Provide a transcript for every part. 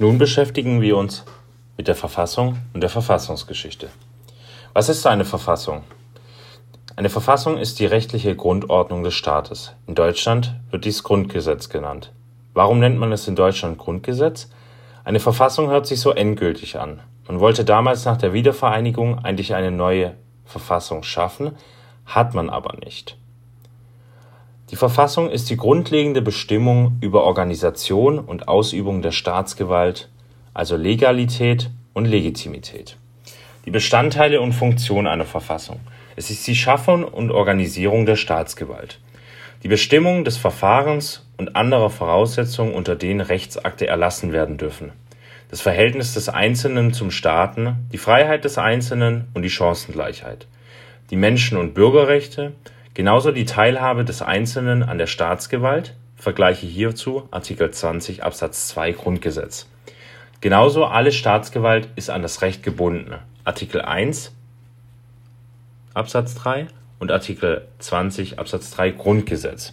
Nun beschäftigen wir uns mit der Verfassung und der Verfassungsgeschichte. Was ist eine Verfassung? Eine Verfassung ist die rechtliche Grundordnung des Staates. In Deutschland wird dies Grundgesetz genannt. Warum nennt man es in Deutschland Grundgesetz? Eine Verfassung hört sich so endgültig an. Man wollte damals nach der Wiedervereinigung eigentlich eine neue Verfassung schaffen, hat man aber nicht. Die Verfassung ist die grundlegende Bestimmung über Organisation und Ausübung der Staatsgewalt, also Legalität und Legitimität. Die Bestandteile und Funktion einer Verfassung. Es ist die Schaffung und Organisierung der Staatsgewalt. Die Bestimmung des Verfahrens und anderer Voraussetzungen, unter denen Rechtsakte erlassen werden dürfen. Das Verhältnis des Einzelnen zum Staaten, die Freiheit des Einzelnen und die Chancengleichheit. Die Menschen- und Bürgerrechte, Genauso die Teilhabe des Einzelnen an der Staatsgewalt (vergleiche hierzu Artikel 20 Absatz 2 Grundgesetz). Genauso alle Staatsgewalt ist an das Recht gebunden (Artikel 1 Absatz 3 und Artikel 20 Absatz 3 Grundgesetz).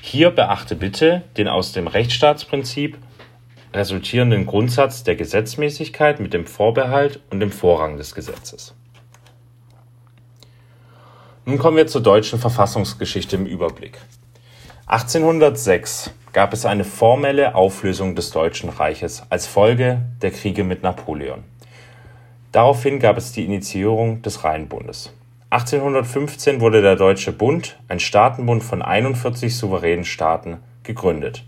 Hier beachte bitte den aus dem Rechtsstaatsprinzip resultierenden Grundsatz der Gesetzmäßigkeit mit dem Vorbehalt und dem Vorrang des Gesetzes nun kommen wir zur deutschen Verfassungsgeschichte im Überblick. 1806 gab es eine formelle Auflösung des Deutschen Reiches als Folge der Kriege mit Napoleon. Daraufhin gab es die Initiierung des Rheinbundes. 1815 wurde der Deutsche Bund, ein Staatenbund von 41 souveränen Staaten, gegründet.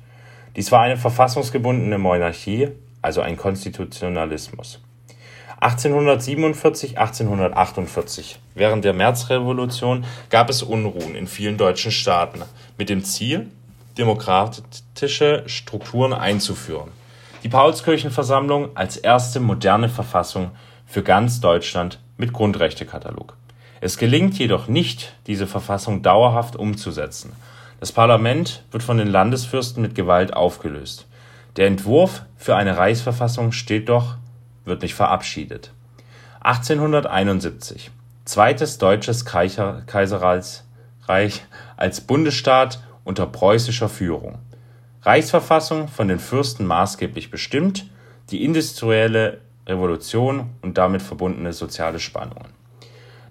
Dies war eine verfassungsgebundene Monarchie, also ein Konstitutionalismus. 1847, 1848, während der Märzrevolution, gab es Unruhen in vielen deutschen Staaten mit dem Ziel, demokratische Strukturen einzuführen. Die Paulskirchenversammlung als erste moderne Verfassung für ganz Deutschland mit Grundrechtekatalog. Es gelingt jedoch nicht, diese Verfassung dauerhaft umzusetzen. Das Parlament wird von den Landesfürsten mit Gewalt aufgelöst. Der Entwurf für eine Reichsverfassung steht doch wird nicht verabschiedet. 1871 Zweites Deutsches Kaiserreich als Bundesstaat unter preußischer Führung. Reichsverfassung von den Fürsten maßgeblich bestimmt, die industrielle Revolution und damit verbundene soziale Spannungen.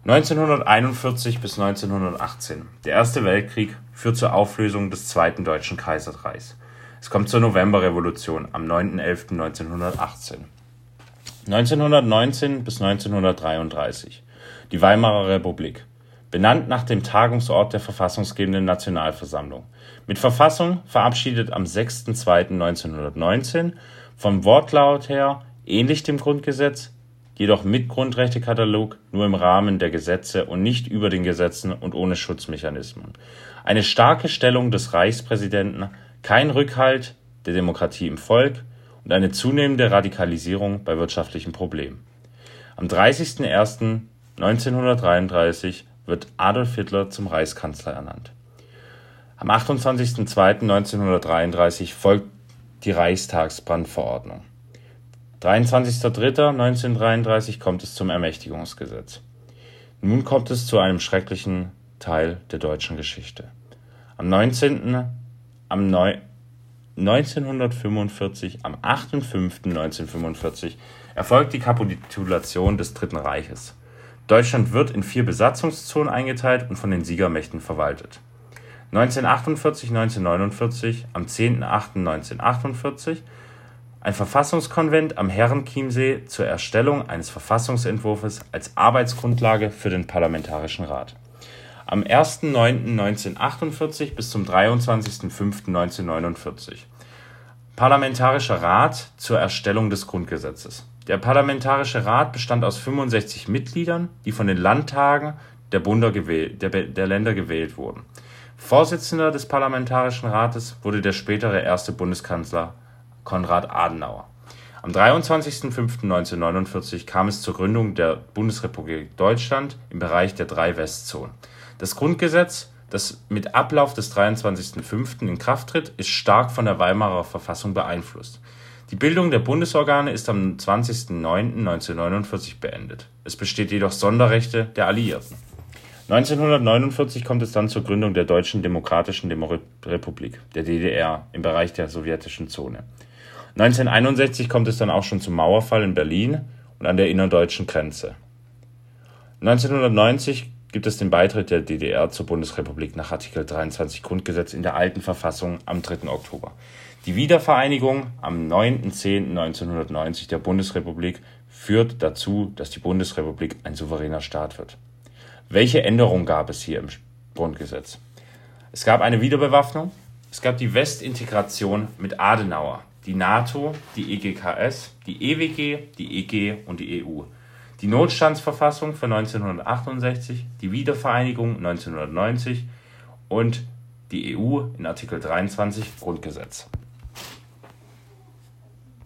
1941 bis 1918. Der Erste Weltkrieg führt zur Auflösung des Zweiten Deutschen Kaiserreichs. Es kommt zur Novemberrevolution am 9.11.1918. 1919 bis 1933 die Weimarer Republik, benannt nach dem Tagungsort der verfassungsgebenden Nationalversammlung, mit Verfassung verabschiedet am 6.2.1919, vom Wortlaut her ähnlich dem Grundgesetz, jedoch mit Grundrechtekatalog nur im Rahmen der Gesetze und nicht über den Gesetzen und ohne Schutzmechanismen. Eine starke Stellung des Reichspräsidenten, kein Rückhalt der Demokratie im Volk, und eine zunehmende Radikalisierung bei wirtschaftlichen Problemen. Am 30.01.1933 wird Adolf Hitler zum Reichskanzler ernannt. Am 28.02.1933 folgt die Reichstagsbrandverordnung. 23.03.1933 kommt es zum Ermächtigungsgesetz. Nun kommt es zu einem schrecklichen Teil der deutschen Geschichte. Am 19. Am 9, 1945, am 8.5.1945, erfolgt die Kapitulation des Dritten Reiches. Deutschland wird in vier Besatzungszonen eingeteilt und von den Siegermächten verwaltet. 1948, 1949, am 10.08.1948 ein Verfassungskonvent am Herrenchiemsee zur Erstellung eines Verfassungsentwurfs als Arbeitsgrundlage für den Parlamentarischen Rat am 1.9.1948 bis zum 23.05.1949. Parlamentarischer Rat zur Erstellung des Grundgesetzes. Der Parlamentarische Rat bestand aus 65 Mitgliedern, die von den Landtagen der, gewählt, der, der Länder gewählt wurden. Vorsitzender des Parlamentarischen Rates wurde der spätere erste Bundeskanzler Konrad Adenauer. Am 23.05.1949 kam es zur Gründung der Bundesrepublik Deutschland im Bereich der drei Westzonen. Das Grundgesetz, das mit Ablauf des 23.05. in Kraft tritt, ist stark von der Weimarer Verfassung beeinflusst. Die Bildung der Bundesorgane ist am 20.09.1949 beendet. Es besteht jedoch Sonderrechte der Alliierten. 1949 kommt es dann zur Gründung der Deutschen Demokratischen Demo Republik, der DDR, im Bereich der sowjetischen Zone. 1961 kommt es dann auch schon zum Mauerfall in Berlin und an der innerdeutschen Grenze. 1990 gibt es den Beitritt der DDR zur Bundesrepublik nach Artikel 23 Grundgesetz in der alten Verfassung am 3. Oktober. Die Wiedervereinigung am 9.10.1990 der Bundesrepublik führt dazu, dass die Bundesrepublik ein souveräner Staat wird. Welche Änderungen gab es hier im Grundgesetz? Es gab eine Wiederbewaffnung, es gab die Westintegration mit Adenauer, die NATO, die EGKS, die EWG, die EG und die EU, die Notstandsverfassung von 1968, die Wiedervereinigung 1990 und die EU in Artikel 23 Grundgesetz.